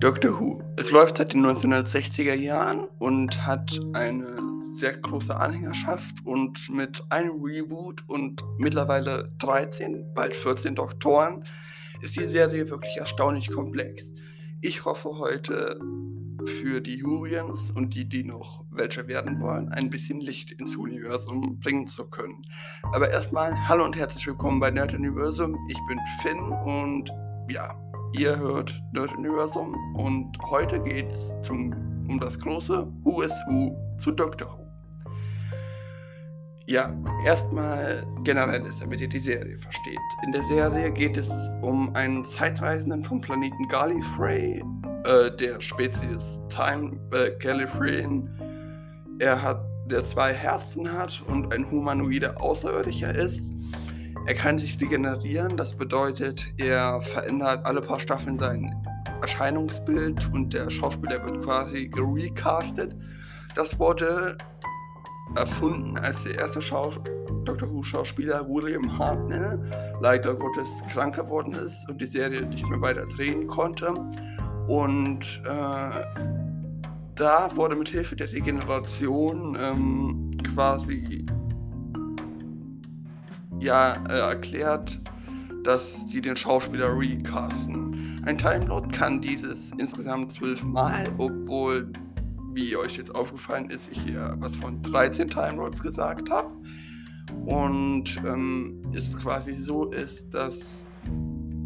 Doctor Who. Es läuft seit den 1960er Jahren und hat eine sehr große Anhängerschaft und mit einem Reboot und mittlerweile 13, bald 14 Doktoren ist die Serie wirklich erstaunlich komplex. Ich hoffe heute für die Jurians und die, die noch welche werden wollen, ein bisschen Licht ins Universum bringen zu können. Aber erstmal hallo und herzlich willkommen bei Nerd Universum. Ich bin Finn und ja, Ihr hört Nerd Universum und heute geht es um das große Who is Who zu Doctor Who. Ja, erstmal generell ist, damit ihr die Serie versteht. In der Serie geht es um einen Zeitreisenden vom Planeten Gallifrey, äh, der Spezies Time äh, Gallifreyan. Er hat, der zwei Herzen hat und ein humanoider Außerirdischer ist er kann sich regenerieren, das bedeutet, er verändert alle paar Staffeln sein Erscheinungsbild und der Schauspieler wird quasi recastet. Das wurde erfunden, als der erste Schau Dr. Who-Schauspieler William Hartnell leider Gottes krank geworden ist und die Serie nicht mehr weiter drehen konnte. Und äh, da wurde mit Hilfe der Regeneration ähm, quasi ja äh, erklärt, dass sie den Schauspieler recasten. Ein Timelord kann dieses insgesamt zwölfmal, obwohl, wie euch jetzt aufgefallen ist, ich hier was von 13 Timelords gesagt habe. Und ähm, es quasi so ist, dass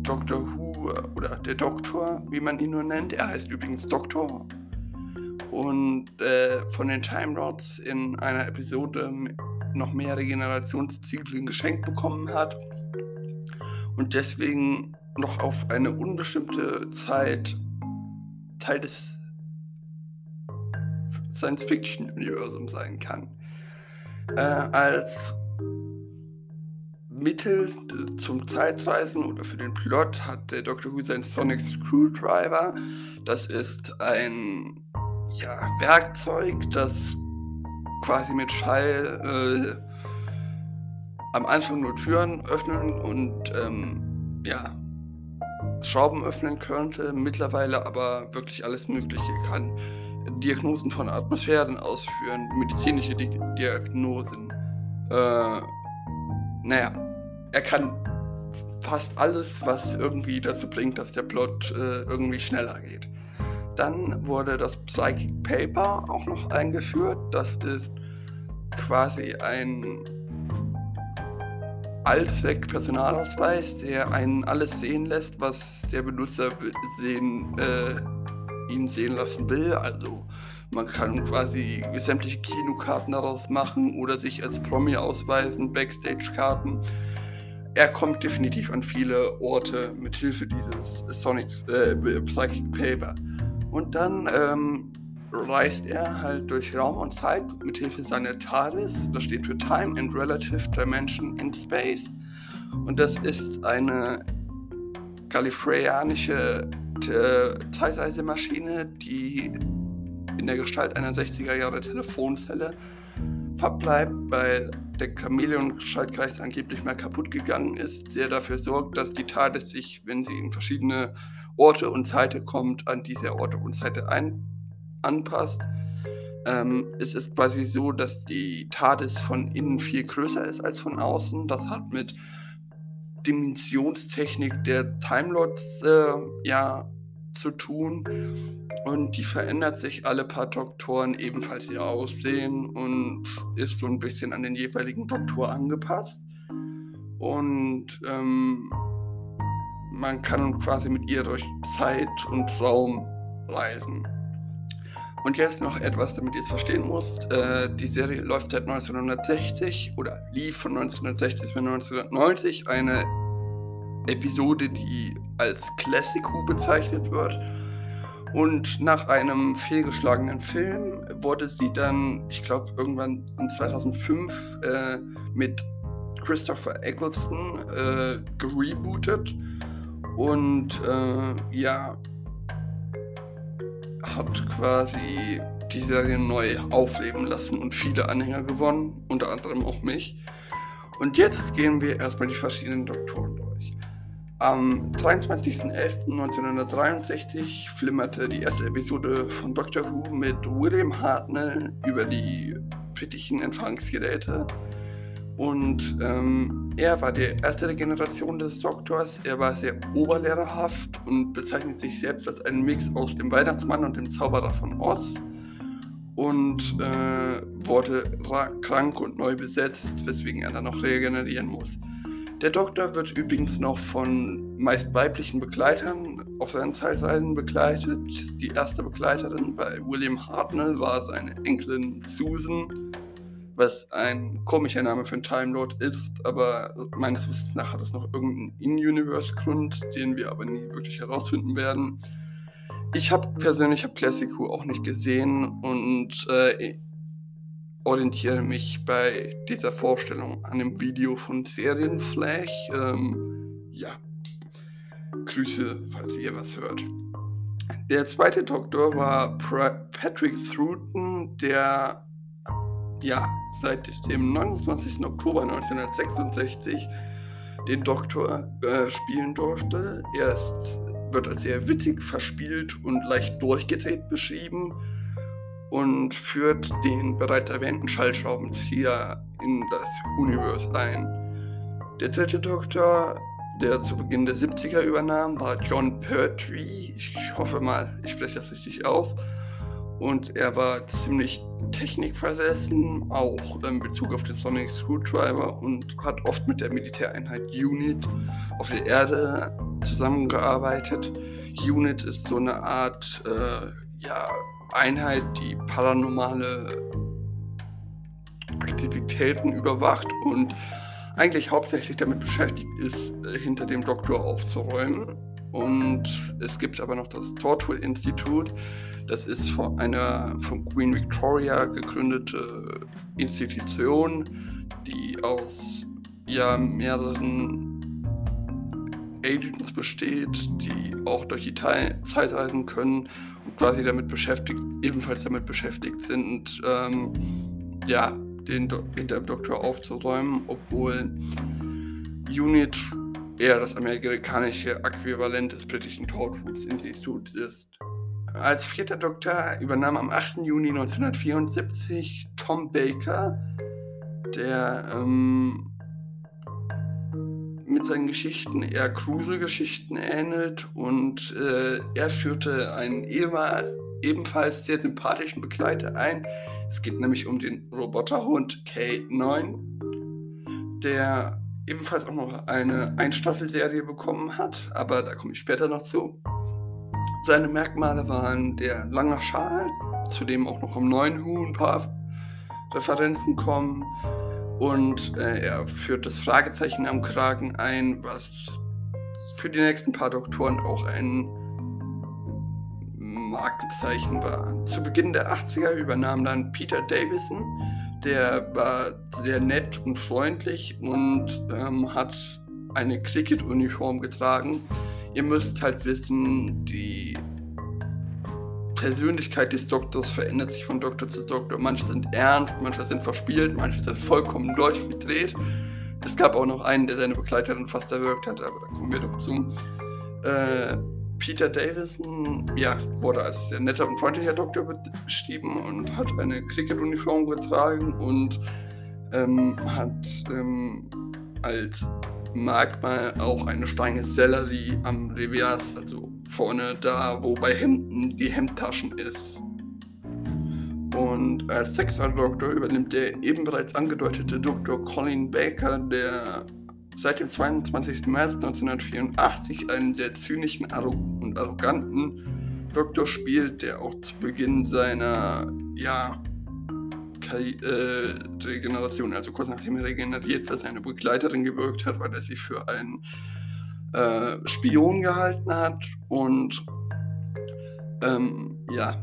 Doctor Who oder der Doktor, wie man ihn nur nennt, er heißt übrigens Doktor, und äh, von den Time Lords in einer Episode noch mehr Regenerationszyklen geschenkt bekommen hat und deswegen noch auf eine unbestimmte Zeit Teil des Science-Fiction-Universums sein kann. Äh, als Mittel zum Zeitreisen oder für den Plot hat der Dr. Who sein Sonic Screwdriver. Das ist ein ja, Werkzeug, das quasi mit Schall äh, am Anfang nur Türen öffnen und ähm, ja, Schrauben öffnen könnte, mittlerweile aber wirklich alles Mögliche kann. Diagnosen von Atmosphären ausführen, medizinische Di Diagnosen. Äh, naja, er kann fast alles, was irgendwie dazu bringt, dass der Plot äh, irgendwie schneller geht. Dann wurde das Psychic Paper auch noch eingeführt. Das ist quasi ein Allzweck-Personalausweis, der einen alles sehen lässt, was der Benutzer sehen, äh, ihn sehen lassen will. Also man kann quasi sämtliche Kinokarten daraus machen oder sich als Promi ausweisen, Backstage-Karten. Er kommt definitiv an viele Orte mit Hilfe dieses Sonic äh, Psychic Paper. Und dann ähm, reist er halt durch Raum und Zeit mit Hilfe seiner TARDIS. Das steht für Time and Relative Dimension in Space. Und das ist eine gallifreyanische äh, Zeitreisemaschine, die in der Gestalt einer 60er Jahre Telefonzelle verbleibt, weil der Chamäleon-Schaltkreis angeblich mal kaputt gegangen ist, der dafür sorgt, dass die TARDIS sich, wenn sie in verschiedene Orte und Zeiten kommt, an diese Orte und Zeiten ein, anpasst. Ähm, es ist quasi so, dass die TARDIS von innen viel größer ist als von außen. Das hat mit Dimensionstechnik der Timelords äh, ja, zu tun. Und die verändert sich alle paar Doktoren ebenfalls ihr Aussehen und ist so ein bisschen an den jeweiligen Doktor angepasst. Und ähm, man kann quasi mit ihr durch Zeit und Raum reisen. Und jetzt noch etwas, damit ihr es verstehen müsst. Äh, die Serie läuft seit 1960 oder lief von 1960 bis 1990. Eine Episode, die als Classic Who bezeichnet wird. Und nach einem fehlgeschlagenen Film wurde sie dann, ich glaube, irgendwann in 2005 äh, mit Christopher Eccleston äh, gerebootet und äh, ja, hat quasi die Serie neu aufleben lassen und viele Anhänger gewonnen, unter anderem auch mich. Und jetzt gehen wir erstmal die verschiedenen Doktoren durch. Am 23.11.1963 flimmerte die erste Episode von Doctor Who mit William Hartnell über die britischen Empfangsgeräte. Und ähm, er war die erste Generation des Doktors. Er war sehr oberlehrerhaft und bezeichnet sich selbst als einen Mix aus dem Weihnachtsmann und dem Zauberer von Oz. Und äh, wurde krank und neu besetzt, weswegen er dann noch regenerieren muss. Der Doktor wird übrigens noch von meist weiblichen Begleitern auf seinen Zeitreisen begleitet. Die erste Begleiterin bei William Hartnell war seine Enkelin Susan, was ein komischer Name für einen Time Lord ist, aber meines Wissens nach hat es noch irgendeinen In-Universe-Grund, den wir aber nie wirklich herausfinden werden. Ich habe persönlich hab Classic Who auch nicht gesehen und äh, orientiere mich bei dieser Vorstellung an dem Video von Serienflash. Ähm, ja, Grüße, falls ihr was hört. Der zweite Doktor war Patrick Thruton, der ja seit dem 29. Oktober 1966 den Doktor äh, spielen durfte. Er ist, wird als sehr witzig verspielt und leicht durchgedreht beschrieben und führt den bereits erwähnten Schallschraubenzieher in das Universe ein. Der dritte Doktor, der zu Beginn der 70er übernahm, war John Pertwee. Ich hoffe mal, ich spreche das richtig aus. Und er war ziemlich technikversessen, auch in Bezug auf den Sonic Screwdriver und hat oft mit der Militäreinheit UNIT auf der Erde zusammengearbeitet. UNIT ist so eine Art äh, ja, Einheit, die paranormale Aktivitäten überwacht und eigentlich hauptsächlich damit beschäftigt ist, äh, hinter dem Doktor aufzuräumen. Und es gibt aber noch das Torchwood Institut. Das ist von einer von Queen Victoria gegründete Institution, die aus ja, mehreren Agents besteht, die auch durch die Zeit reisen können quasi damit beschäftigt, ebenfalls damit beschäftigt sind, ähm, ja, den Do hinter dem Doktor aufzuräumen, obwohl Unit eher das amerikanische Äquivalent des britischen Torchwood-Instituts ist. Als vierter Doktor übernahm am 8. Juni 1974 Tom Baker, der ähm, mit seinen Geschichten eher Kruse-Geschichten ähnelt und äh, er führte einen ebenfalls sehr sympathischen Begleiter ein. Es geht nämlich um den Roboterhund K9, der ebenfalls auch noch eine Einstaffelserie bekommen hat, aber da komme ich später noch zu. Seine Merkmale waren der lange Schal, zu dem auch noch im neuen Hu ein paar Referenzen kommen, und äh, er führt das Fragezeichen am Kragen ein, was für die nächsten paar Doktoren auch ein Markenzeichen war. Zu Beginn der 80er übernahm dann Peter Davison, der war sehr nett und freundlich und ähm, hat eine Cricket-Uniform getragen. Ihr müsst halt wissen, die Persönlichkeit des Doktors verändert sich von Doktor zu Doktor. Manche sind ernst, manche sind verspielt, manche sind vollkommen durchgedreht. Es gab auch noch einen, der seine Begleiterin fast erwürgt hat, aber da kommen wir doch zu. Äh, Peter Davison ja, wurde als sehr netter und freundlicher Doktor beschrieben und hat eine Cricket-Uniform getragen und ähm, hat ähm, als Merkmal auch eine Steine Sellerie am Revias, also vorne da, wo bei Hemden die Hemdtaschen ist. Und als sechster Doktor übernimmt der eben bereits angedeutete Dr. Colin Baker, der seit dem 22. März 1984 einen sehr zynischen und arroganten Doktor spielt, der auch zu Beginn seiner ja, äh, Regeneration, also kurz nachdem er regeneriert, für seine Begleiterin gewirkt hat, weil er sie für einen äh, Spion gehalten hat und ähm, ja,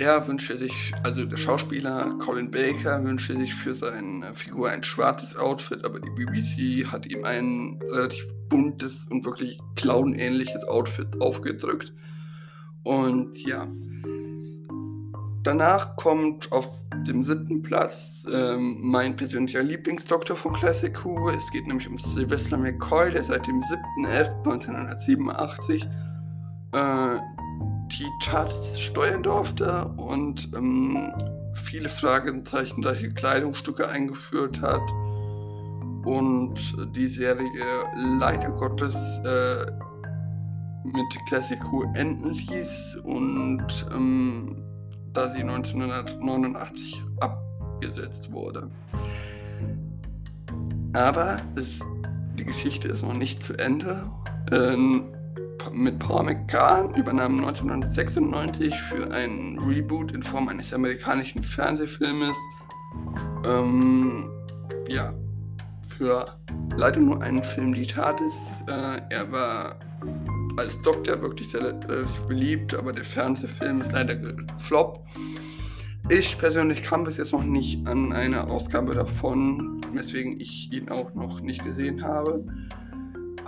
er wünschte sich, also der Schauspieler Colin Baker wünschte sich für seine Figur ein schwarzes Outfit, aber die BBC hat ihm ein relativ buntes und wirklich clownähnliches Outfit aufgedrückt. Und ja, danach kommt auf dem siebten Platz ähm, mein persönlicher Lieblingsdoktor von Classic Who. Es geht nämlich um Sylvester McCoy, der seit dem 7.11.1987 äh, die Charts steuern durfte und ähm, viele Fragezeichen reiche Kleidungsstücke eingeführt hat und die Serie leider Gottes äh, mit Classic Who enden ließ und ähm, da sie 1989 abgesetzt wurde. Aber es, die Geschichte ist noch nicht zu Ende. Ähm, mit Paul McCann übernahm 1996 für ein Reboot in Form eines amerikanischen Fernsehfilmes ähm, ja, für leider nur einen Film die Tat ist. Äh, er war als Doktor wirklich sehr relativ beliebt, aber der Fernsehfilm ist leider gefloppt. Ich persönlich kam bis jetzt noch nicht an eine Ausgabe davon, weswegen ich ihn auch noch nicht gesehen habe.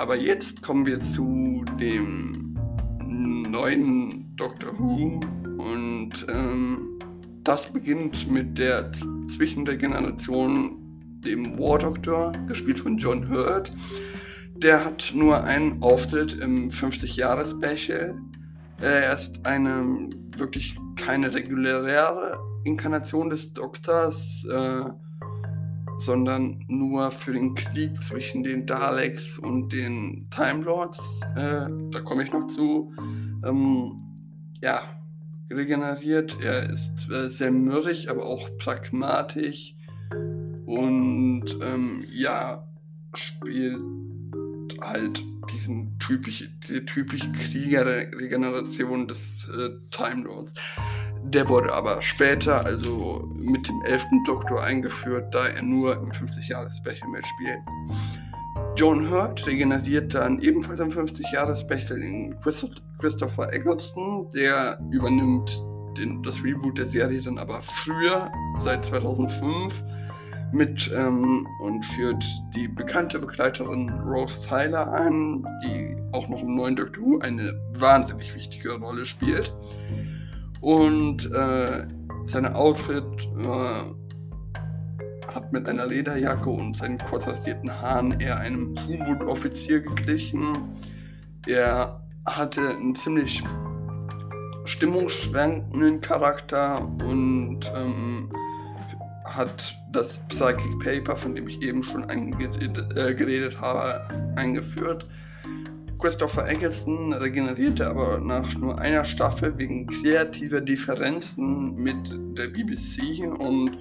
Aber jetzt kommen wir zu dem neuen Doctor Who und ähm, das beginnt mit der zwischen der Generation dem War Doctor, gespielt von John Hurt. Der hat nur einen Auftritt im 50-Jahres-Special. Er ist eine wirklich keine reguläre Inkarnation des Doktors. Äh, sondern nur für den Krieg zwischen den Daleks und den Time Lords, äh, da komme ich noch zu, ähm, ja, regeneriert. Er ist äh, sehr mürrisch, aber auch pragmatisch und ähm, ja, spielt halt diesen typisch, diese typische Kriegerregeneration des äh, Time Lords. Der wurde aber später, also mit dem 11. Doktor eingeführt, da er nur im 50-Jahres-Special mitspielt. John Hurt regeneriert dann ebenfalls im 50-Jahres-Special in Christopher Eccleston, der übernimmt den, das Reboot der Serie dann aber früher, seit 2005, mit ähm, und führt die bekannte Begleiterin Rose Tyler an, die auch noch im neuen Doctor Who eine wahnsinnig wichtige Rolle spielt. Und äh, seine Outfit äh, hat mit einer Lederjacke und seinen kurz rasierten Haaren eher einem U-Boot-Offizier geglichen. Er hatte einen ziemlich stimmungsschwankenden Charakter und ähm, hat das Psychic Paper, von dem ich eben schon äh, geredet habe, eingeführt. Christopher Eccleston regenerierte aber nach nur einer Staffel wegen kreativer Differenzen mit der BBC und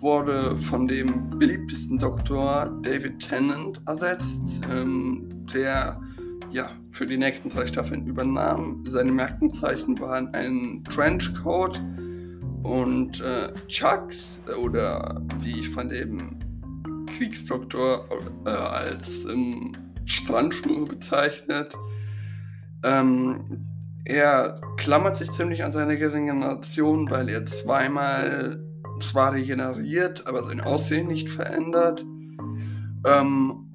wurde von dem beliebtesten Doktor David Tennant ersetzt, ähm, der ja, für die nächsten drei Staffeln übernahm. Seine Merkenzeichen waren ein Trenchcoat und äh, Chucks oder wie ich von dem Kriegsdoktor äh, als ähm, Strandschuhe bezeichnet. Ähm, er klammert sich ziemlich an seine Regeneration, weil er zweimal zwar regeneriert, aber sein Aussehen nicht verändert. Ähm,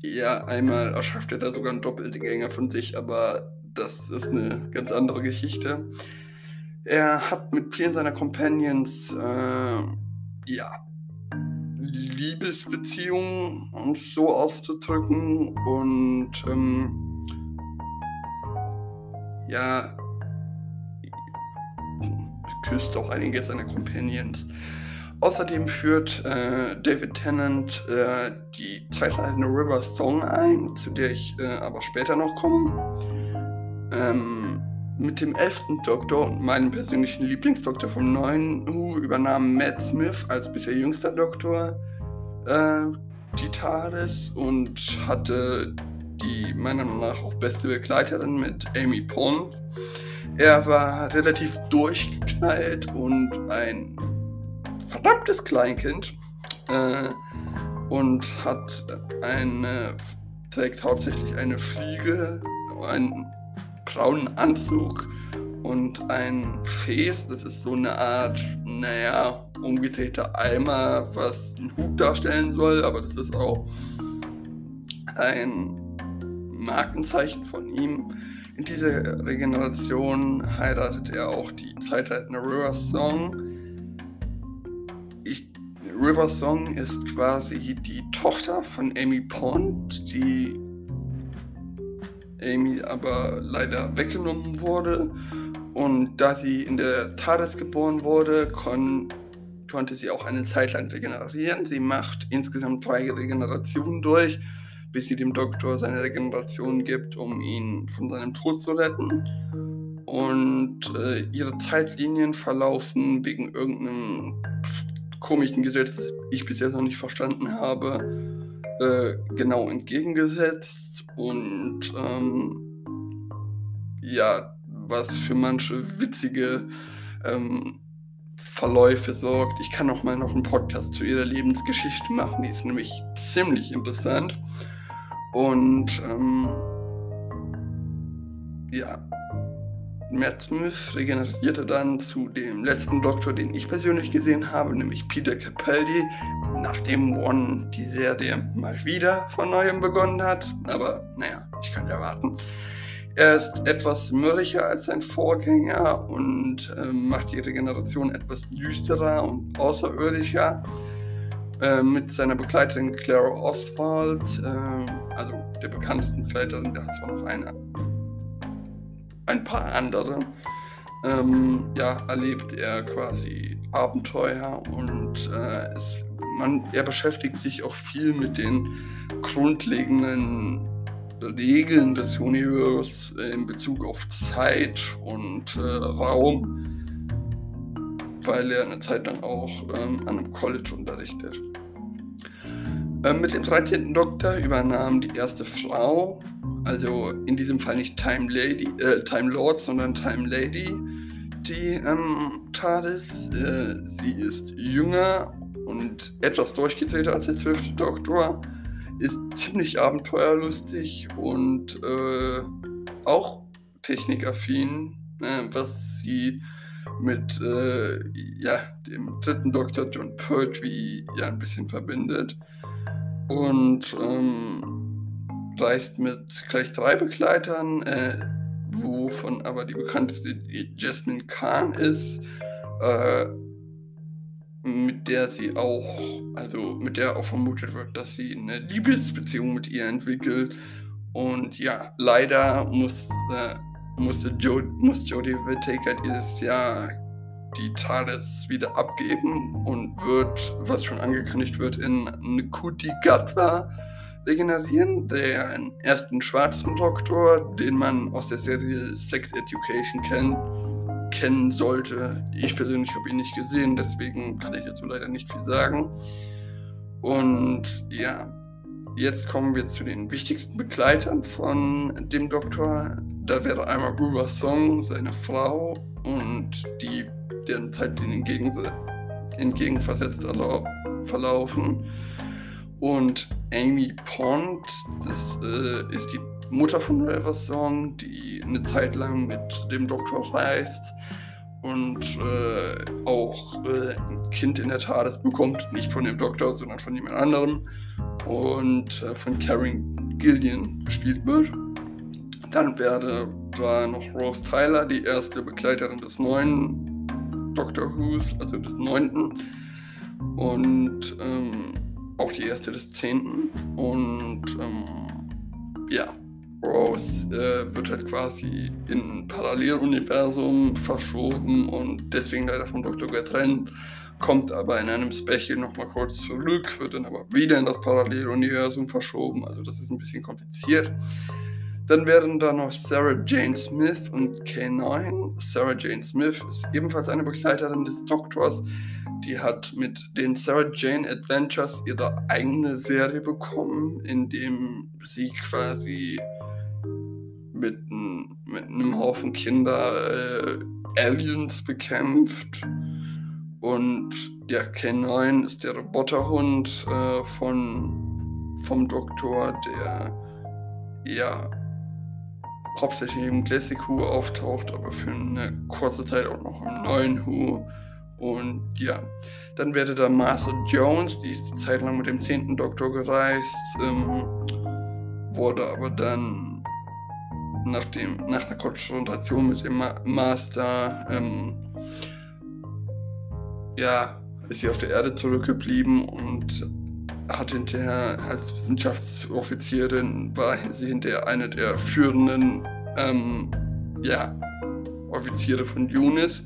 ja, einmal erschafft er da sogar einen Doppelgänger von sich, aber das ist eine ganz andere Geschichte. Er hat mit vielen seiner Companions äh, ja, Liebesbeziehung, um es so auszudrücken. Und ähm, ja, küsst auch einige seiner Companions. Außerdem führt äh, David Tennant äh, die zeitreisende River Song ein, zu der ich äh, aber später noch komme. Ähm, mit dem elften Doktor und meinem persönlichen Lieblingsdoktor vom neuen Who übernahm Matt Smith als bisher jüngster Doktor äh, die TARDIS und hatte die meiner Meinung nach auch beste Begleiterin mit Amy Pond. Er war relativ durchgeknallt und ein verdammtes Kleinkind äh, und hat eine, trägt hauptsächlich eine Fliege, einen braunen Anzug und ein Fes, das ist so eine Art, naja, umgedrehter Eimer, was einen Hut darstellen soll, aber das ist auch ein Markenzeichen von ihm. In dieser Regeneration heiratet er auch die zeitleitende River Song. Ich, River Song ist quasi die Tochter von Amy Pond, die Amy aber leider weggenommen wurde. Und da sie in der TARDIS geboren wurde, kon konnte sie auch eine Zeit lang regenerieren. Sie macht insgesamt drei Regenerationen durch bis sie dem Doktor seine Regeneration gibt, um ihn von seinem Tod zu retten. Und äh, ihre Zeitlinien verlaufen wegen irgendeinem komischen Gesetz, das ich bis jetzt noch nicht verstanden habe, äh, genau entgegengesetzt. Und ähm, ja, was für manche witzige ähm, Verläufe sorgt. Ich kann auch mal noch einen Podcast zu ihrer Lebensgeschichte machen, die ist nämlich ziemlich interessant. Und ähm, ja, Matt Smith regenerierte dann zu dem letzten Doktor, den ich persönlich gesehen habe, nämlich Peter Capaldi, nachdem One die Serie mal wieder von neuem begonnen hat. Aber naja, ich kann ja warten. Er ist etwas mürrischer als sein Vorgänger und äh, macht die Regeneration etwas düsterer und außerirdischer. Äh, mit seiner Begleiterin Clara Oswald, äh, also der bekanntesten Begleiterin, der hat zwar noch eine, ein paar andere, ähm, ja, erlebt er quasi Abenteuer und äh, es, man, er beschäftigt sich auch viel mit den grundlegenden Regeln des Universums in Bezug auf Zeit und äh, Raum weil er eine Zeit lang auch ähm, an einem College unterrichtet. Ähm, mit dem 13. Doktor übernahm die erste Frau, also in diesem Fall nicht Time Lady, äh, Time Lord, sondern Time Lady, die ähm, TARDIS. Äh, sie ist jünger und etwas durchgedrehter als der 12. Doktor, ist ziemlich abenteuerlustig und äh, auch technikaffin, äh, was sie mit äh, ja, dem dritten Doktor John Pertwee ja ein bisschen verbindet. Und ähm, reist mit gleich drei Begleitern, äh, wovon aber die bekannteste Jasmine Khan ist, äh, mit der sie auch, also mit der auch vermutet wird, dass sie eine Liebesbeziehung mit ihr entwickelt. Und ja, leider muss äh, musste jo muss Jodie Whittaker dieses Jahr die TARDIS wieder abgeben und wird, was schon angekündigt wird, in Nkuti Gatwa regenerieren, der ersten schwarzen Doktor, den man aus der Serie Sex Education kennt, kennen sollte. Ich persönlich habe ihn nicht gesehen, deswegen kann ich dazu leider nicht viel sagen. Und ja, Jetzt kommen wir zu den wichtigsten Begleitern von dem Doktor. Da wäre einmal Ruba Song, seine Frau und die, deren Zeitlinien entgegen, entgegenversetzt verlaufen. Und Amy Pond, das äh, ist die Mutter von River Song, die eine Zeit lang mit dem Doktor reist und äh, auch äh, ein Kind in der TARDIS bekommt, nicht von dem Doktor, sondern von jemand anderem und äh, von Karen Gillian gespielt wird. Dann wäre da noch Rose Tyler, die erste Begleiterin des neuen Doctor Who's, also des neunten. Und ähm, auch die erste des zehnten. Und ähm, ja, Rose äh, wird halt quasi in ein Paralleluniversum verschoben und deswegen leider vom Doktor getrennt kommt aber in einem Special nochmal kurz zurück, wird dann aber wieder in das Paralleluniversum verschoben. Also das ist ein bisschen kompliziert. Dann wären da noch Sarah Jane Smith und K9. Sarah Jane Smith ist ebenfalls eine Begleiterin des Doktors. Die hat mit den Sarah Jane Adventures ihre eigene Serie bekommen, in dem sie quasi mit, einem Haufen Kinder äh, Aliens bekämpft und ja, K9 ist der Roboterhund äh, von, vom Doktor, der ja hauptsächlich im Classic Who auftaucht, aber für eine kurze Zeit auch noch im neuen Who. Und ja, dann wäre da Martha Jones, die ist die Zeit lang mit dem 10. Doktor gereist, ähm, wurde aber dann nach, dem, nach einer Konfrontation mit dem Ma Master, ähm, ja, ist sie auf der Erde zurückgeblieben und hat hinterher als Wissenschaftsoffizierin war sie hinterher eine der führenden ähm, ja, Offiziere von UNIS.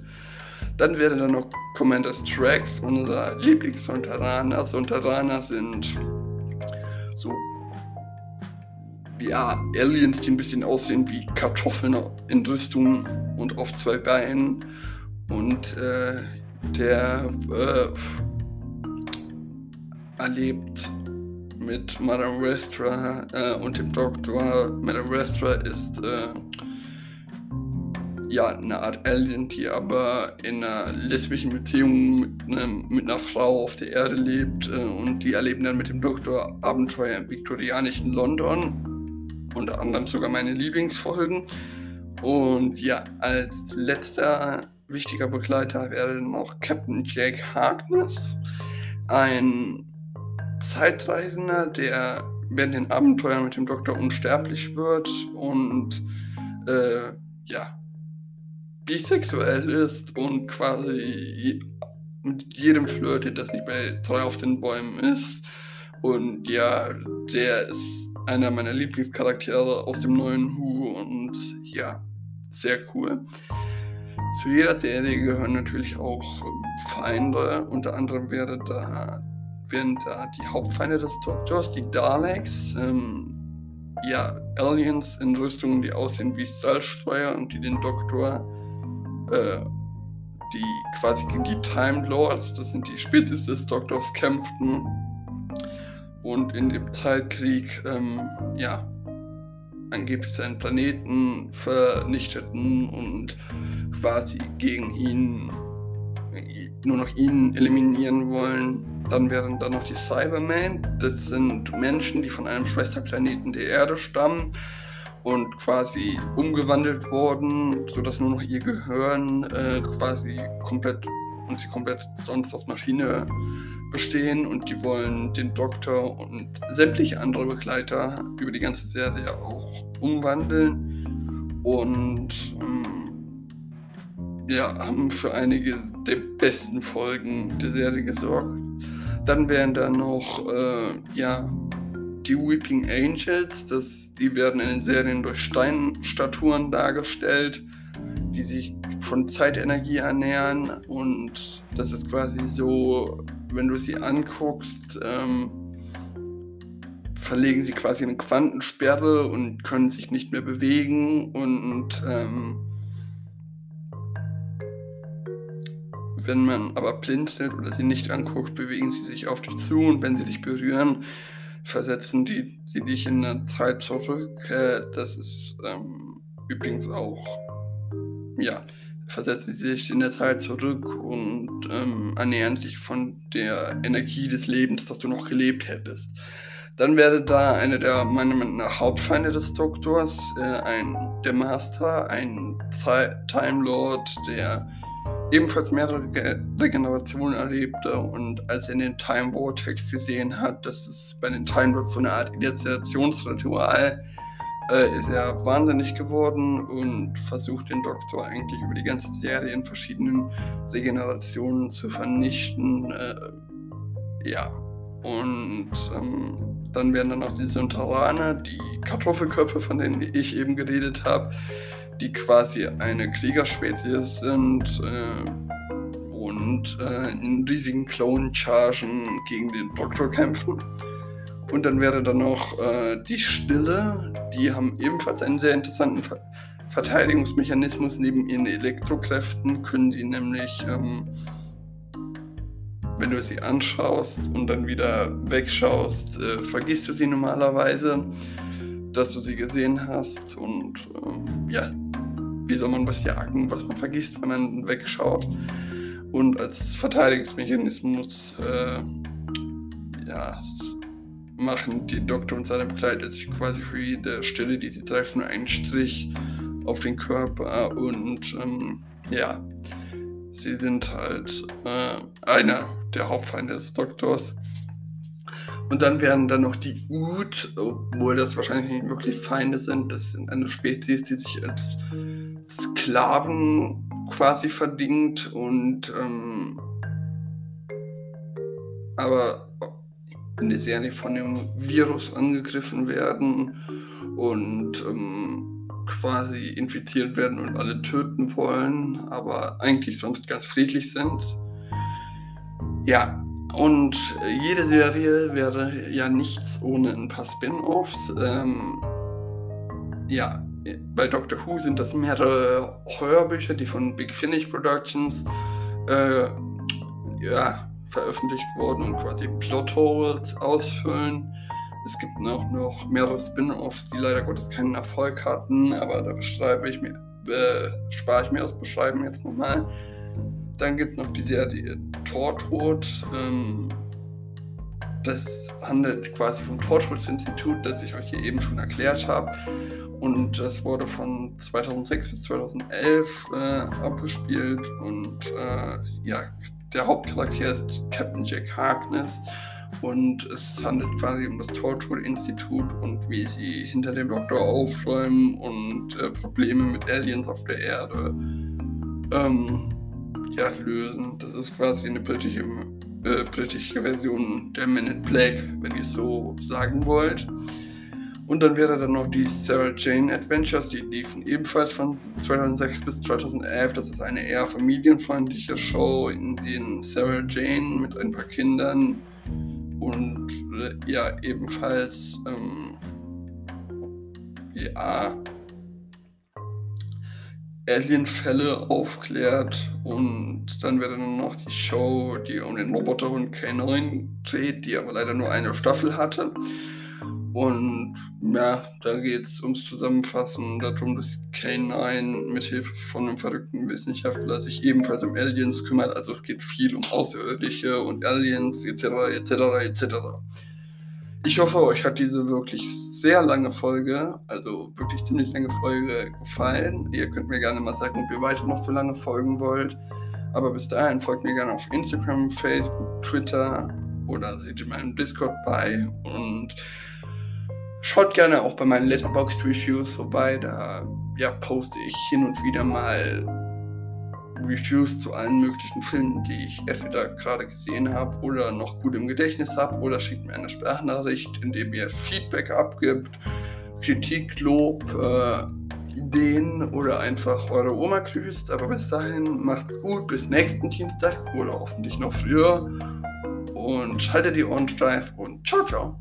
Dann wäre dann noch Commander Strax, unser Lieblingsonteraner. Sonteraner sind so ja, Aliens, die ein bisschen aussehen wie Kartoffeln in Rüstung und auf zwei Beinen. Und äh, der äh, erlebt mit Madame Vestra äh, und dem Doktor. Madame Vestra ist äh, ja eine Art Alien, die aber in einer lesbischen Beziehung mit, einem, mit einer Frau auf der Erde lebt äh, und die erleben dann mit dem Doktor Abenteuer im viktorianischen London. Unter anderem sogar meine Lieblingsfolgen. Und ja, als letzter wichtiger Begleiter wäre noch Captain Jake Harkness, ein Zeitreisender, der während den Abenteuern mit dem Doktor unsterblich wird und äh, ja, bisexuell ist und quasi mit jedem flirtet, das nicht bei drei auf den Bäumen ist. Und ja, der ist einer meiner Lieblingscharaktere aus dem neuen Who und ja, sehr cool. Zu jeder Serie gehören natürlich auch Feinde. Unter anderem wäre da wären da die Hauptfeinde des Doktors, die Daleks, ähm, ja, Aliens in Rüstungen, die aussehen wie Salzsteuer und die den Doktor, äh, die quasi gegen die Time Lords, das sind die Spezies des Doktors, kämpften und in dem Zeitkrieg, ähm, ja, angeblich seinen Planeten vernichteten und quasi gegen ihn nur noch ihn eliminieren wollen. Dann wären da noch die Cybermen. Das sind Menschen, die von einem Schwesterplaneten der Erde stammen und quasi umgewandelt wurden, sodass nur noch ihr Gehirn äh, quasi komplett und sie komplett sonst aus Maschine bestehen und die wollen den Doktor und sämtliche andere Begleiter über die ganze Serie auch umwandeln und ähm, ja, haben für einige der besten Folgen der Serie gesorgt. Dann wären da noch äh, ja, die Weeping Angels, das, die werden in den Serien durch Steinstatuen dargestellt, die sich von Zeitenergie ernähren und das ist quasi so, wenn du sie anguckst, ähm, verlegen sie quasi eine Quantensperre und können sich nicht mehr bewegen und ähm, wenn man aber blinzelt oder sie nicht anguckt, bewegen sie sich auf dich zu und wenn sie dich berühren, versetzen die, die dich in der Zeit zurück. Äh, das ist ähm, übrigens auch, ja, versetzen sie sich in der Zeit zurück und ähm, ernähren sich von der Energie des Lebens, das du noch gelebt hättest. Dann wäre da einer der meiner Meinung nach Hauptfeinde des Doktors, äh, ein, der Master, ein Time Lord, der ebenfalls mehrere Regenerationen erlebte und als er den Time Vortex gesehen hat, das ist bei den Time Lords so eine Art Initiationsritual, äh, ist er wahnsinnig geworden und versucht den Doktor eigentlich über die ganze Serie in verschiedenen Regenerationen zu vernichten. Äh, ja, und ähm, dann werden dann noch die Syntaraner, die Kartoffelköpfe, von denen ich eben geredet habe, die quasi eine Kriegerspezies sind äh, und äh, in riesigen Clone-Chargen gegen den Doktor kämpfen. Und dann wäre da noch äh, die Stille. Die haben ebenfalls einen sehr interessanten Ver Verteidigungsmechanismus. Neben ihren Elektrokräften können sie nämlich, ähm, wenn du sie anschaust und dann wieder wegschaust, äh, vergisst du sie normalerweise, dass du sie gesehen hast. Und äh, ja, wie soll man was jagen, was man vergisst, wenn man wegschaut? Und als Verteidigungsmechanismus, äh, ja, machen die Doktor und seine Begleiter sich quasi für jede Stelle, die sie treffen, einen Strich auf den Körper und ähm, ja, sie sind halt äh, einer der Hauptfeinde des Doktors. Und dann werden dann noch die Ut, obwohl das wahrscheinlich nicht wirklich Feinde sind. Das sind eine Spezies, die sich als Sklaven quasi verdingt und ähm, aber in der Serie von dem Virus angegriffen werden und ähm, quasi infiziert werden und alle töten wollen, aber eigentlich sonst ganz friedlich sind. Ja, und jede Serie wäre ja nichts ohne ein paar Spin-offs. Ähm, ja, bei Doctor Who sind das mehrere Hörbücher, die von Big Finish Productions äh, ja, veröffentlicht wurden und quasi Plotholes ausfüllen. Es gibt noch, noch mehrere Spin-offs, die leider Gottes keinen Erfolg hatten, aber da beschreibe ich mir, äh, spare ich mir das Beschreiben jetzt nochmal. Dann gibt es noch die Serie Torchwood. Ähm, das handelt quasi vom Torchwood-Institut, das ich euch hier eben schon erklärt habe. Und das wurde von 2006 bis 2011 äh, abgespielt. Und äh, ja, der Hauptcharakter ist Captain Jack Harkness. Und es handelt quasi um das Torchwood-Institut und wie sie hinter dem Doktor aufräumen und äh, Probleme mit Aliens auf der Erde ähm, ja, lösen. Das ist quasi eine britische, äh, britische Version der Men in Black, wenn ihr es so sagen wollt. Und dann wäre dann noch die Sarah Jane Adventures, die liefen ebenfalls von 2006 bis 2011. Das ist eine eher familienfreundliche Show, in der Sarah Jane mit ein paar Kindern und äh, ja, ebenfalls ähm, ja, Alien-Fälle aufklärt und dann wäre dann noch die Show, die um den Roboterhund K9 dreht, die aber leider nur eine Staffel hatte. Und ja, da geht es ums Zusammenfassen darum, dass K9 mithilfe von einem verrückten Wissenschaftler sich ebenfalls um Aliens kümmert. Also es geht viel um Außerirdische und Aliens etc. etc. etc. Ich hoffe, euch hat diese wirklich sehr lange Folge, also wirklich ziemlich lange Folge gefallen. Ihr könnt mir gerne mal sagen, ob ihr weiter noch so lange folgen wollt. Aber bis dahin folgt mir gerne auf Instagram, Facebook, Twitter oder seht in meinem Discord bei und schaut gerne auch bei meinen Letterboxd Reviews vorbei. Da ja, poste ich hin und wieder mal Reviews zu allen möglichen Filmen, die ich entweder gerade gesehen habe oder noch gut im Gedächtnis habe oder schickt mir eine Sprachnachricht, in der ihr Feedback abgibt, Kritik, Lob, äh, Ideen oder einfach eure Oma grüßt. Aber bis dahin macht's gut, bis nächsten Dienstag oder hoffentlich noch früher und haltet die Ohren steif und ciao, ciao.